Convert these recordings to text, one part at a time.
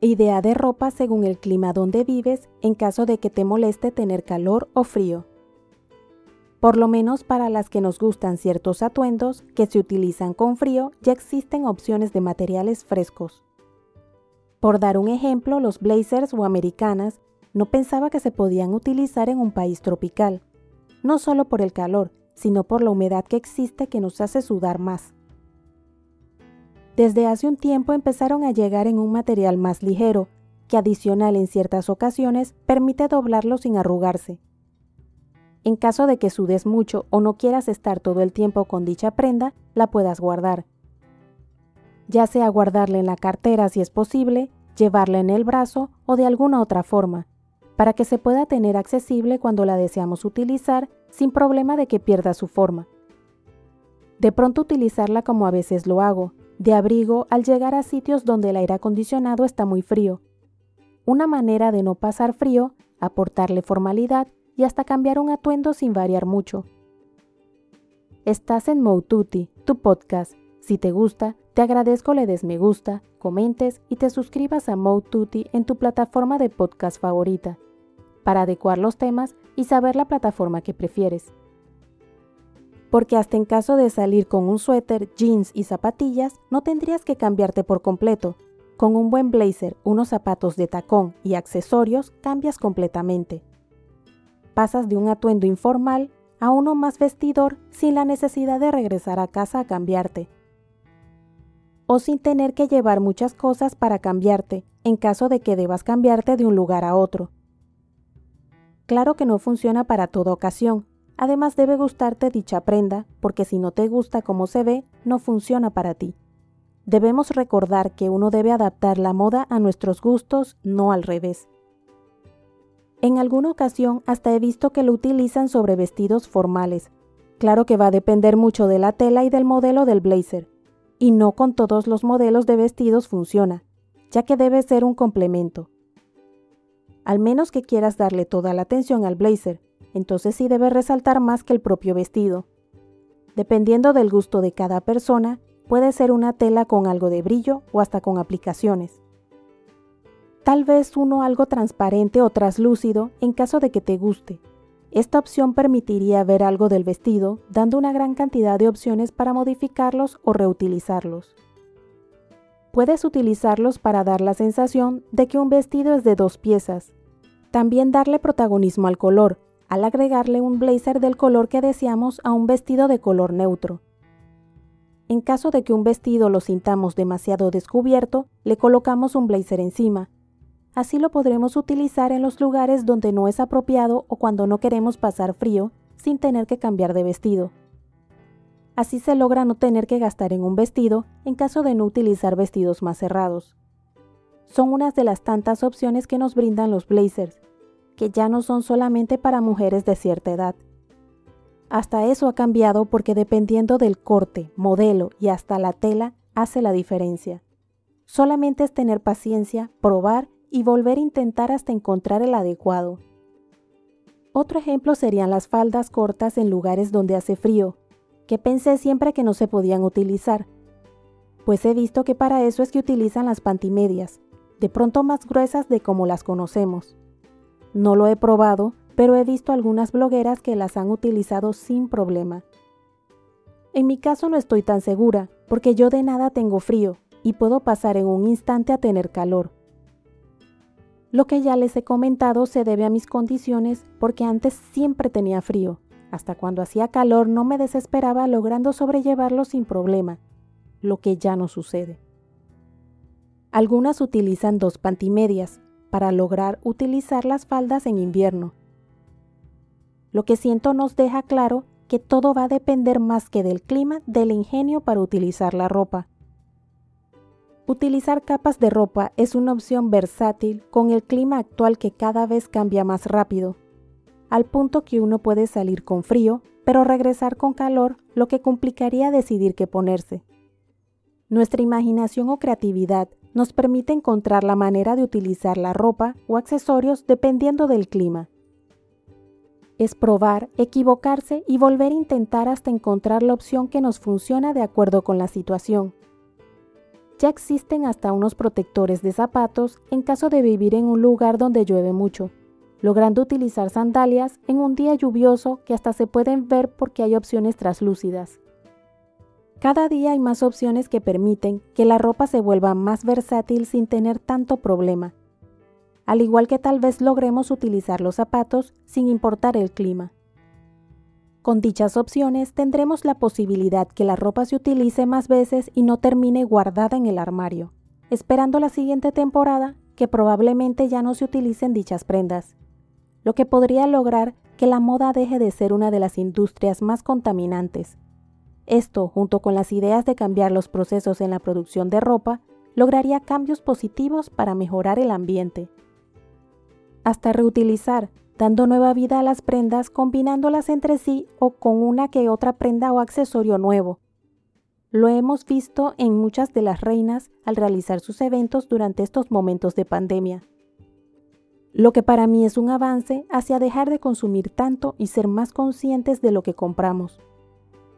Idea de ropa según el clima donde vives en caso de que te moleste tener calor o frío. Por lo menos para las que nos gustan ciertos atuendos que se utilizan con frío, ya existen opciones de materiales frescos. Por dar un ejemplo, los blazers o americanas no pensaba que se podían utilizar en un país tropical, no solo por el calor, sino por la humedad que existe que nos hace sudar más. Desde hace un tiempo empezaron a llegar en un material más ligero, que adicional en ciertas ocasiones permite doblarlo sin arrugarse. En caso de que sudes mucho o no quieras estar todo el tiempo con dicha prenda, la puedas guardar. Ya sea guardarla en la cartera si es posible, llevarla en el brazo o de alguna otra forma, para que se pueda tener accesible cuando la deseamos utilizar sin problema de que pierda su forma. De pronto utilizarla como a veces lo hago, de abrigo al llegar a sitios donde el aire acondicionado está muy frío. Una manera de no pasar frío, aportarle formalidad y hasta cambiar un atuendo sin variar mucho. Estás en Moututi, tu podcast. Si te gusta, te agradezco le des me gusta, comentes y te suscribas a Moututi en tu plataforma de podcast favorita, para adecuar los temas y saber la plataforma que prefieres porque hasta en caso de salir con un suéter, jeans y zapatillas, no tendrías que cambiarte por completo. Con un buen blazer, unos zapatos de tacón y accesorios, cambias completamente. Pasas de un atuendo informal a uno más vestidor sin la necesidad de regresar a casa a cambiarte. O sin tener que llevar muchas cosas para cambiarte, en caso de que debas cambiarte de un lugar a otro. Claro que no funciona para toda ocasión, Además debe gustarte dicha prenda, porque si no te gusta como se ve, no funciona para ti. Debemos recordar que uno debe adaptar la moda a nuestros gustos, no al revés. En alguna ocasión hasta he visto que lo utilizan sobre vestidos formales. Claro que va a depender mucho de la tela y del modelo del blazer. Y no con todos los modelos de vestidos funciona, ya que debe ser un complemento. Al menos que quieras darle toda la atención al blazer, entonces sí debe resaltar más que el propio vestido. Dependiendo del gusto de cada persona, puede ser una tela con algo de brillo o hasta con aplicaciones. Tal vez uno algo transparente o traslúcido en caso de que te guste. Esta opción permitiría ver algo del vestido, dando una gran cantidad de opciones para modificarlos o reutilizarlos. Puedes utilizarlos para dar la sensación de que un vestido es de dos piezas. También darle protagonismo al color, al agregarle un blazer del color que deseamos a un vestido de color neutro. En caso de que un vestido lo sintamos demasiado descubierto, le colocamos un blazer encima. Así lo podremos utilizar en los lugares donde no es apropiado o cuando no queremos pasar frío sin tener que cambiar de vestido. Así se logra no tener que gastar en un vestido en caso de no utilizar vestidos más cerrados. Son unas de las tantas opciones que nos brindan los blazers, que ya no son solamente para mujeres de cierta edad. Hasta eso ha cambiado porque dependiendo del corte, modelo y hasta la tela hace la diferencia. Solamente es tener paciencia, probar y volver a intentar hasta encontrar el adecuado. Otro ejemplo serían las faldas cortas en lugares donde hace frío, que pensé siempre que no se podían utilizar, pues he visto que para eso es que utilizan las pantimedias, de pronto más gruesas de como las conocemos. No lo he probado, pero he visto algunas blogueras que las han utilizado sin problema. En mi caso no estoy tan segura, porque yo de nada tengo frío y puedo pasar en un instante a tener calor. Lo que ya les he comentado se debe a mis condiciones porque antes siempre tenía frío. Hasta cuando hacía calor no me desesperaba logrando sobrellevarlo sin problema, lo que ya no sucede. Algunas utilizan dos pantimedias, para lograr utilizar las faldas en invierno. Lo que siento nos deja claro que todo va a depender más que del clima del ingenio para utilizar la ropa. Utilizar capas de ropa es una opción versátil con el clima actual que cada vez cambia más rápido, al punto que uno puede salir con frío, pero regresar con calor, lo que complicaría decidir qué ponerse. Nuestra imaginación o creatividad nos permite encontrar la manera de utilizar la ropa o accesorios dependiendo del clima. Es probar, equivocarse y volver a intentar hasta encontrar la opción que nos funciona de acuerdo con la situación. Ya existen hasta unos protectores de zapatos en caso de vivir en un lugar donde llueve mucho, logrando utilizar sandalias en un día lluvioso que hasta se pueden ver porque hay opciones traslúcidas. Cada día hay más opciones que permiten que la ropa se vuelva más versátil sin tener tanto problema, al igual que tal vez logremos utilizar los zapatos sin importar el clima. Con dichas opciones tendremos la posibilidad que la ropa se utilice más veces y no termine guardada en el armario, esperando la siguiente temporada que probablemente ya no se utilicen dichas prendas, lo que podría lograr que la moda deje de ser una de las industrias más contaminantes. Esto, junto con las ideas de cambiar los procesos en la producción de ropa, lograría cambios positivos para mejorar el ambiente. Hasta reutilizar dando nueva vida a las prendas combinándolas entre sí o con una que otra prenda o accesorio nuevo. Lo hemos visto en muchas de las reinas al realizar sus eventos durante estos momentos de pandemia. Lo que para mí es un avance hacia dejar de consumir tanto y ser más conscientes de lo que compramos.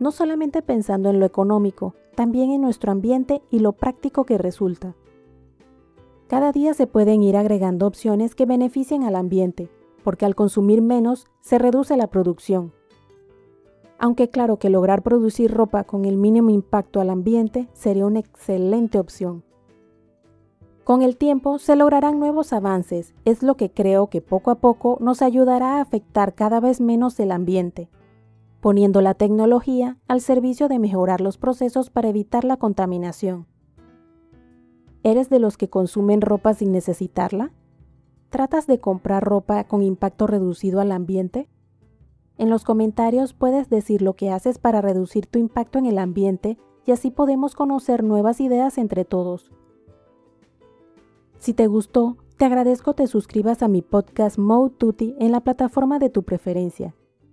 No solamente pensando en lo económico, también en nuestro ambiente y lo práctico que resulta. Cada día se pueden ir agregando opciones que beneficien al ambiente, porque al consumir menos se reduce la producción. Aunque claro que lograr producir ropa con el mínimo impacto al ambiente sería una excelente opción. Con el tiempo se lograrán nuevos avances, es lo que creo que poco a poco nos ayudará a afectar cada vez menos el ambiente, poniendo la tecnología al servicio de mejorar los procesos para evitar la contaminación. ¿Eres de los que consumen ropa sin necesitarla? ¿Tratas de comprar ropa con impacto reducido al ambiente? En los comentarios puedes decir lo que haces para reducir tu impacto en el ambiente y así podemos conocer nuevas ideas entre todos. Si te gustó, te agradezco te suscribas a mi podcast Mode Tutti en la plataforma de tu preferencia.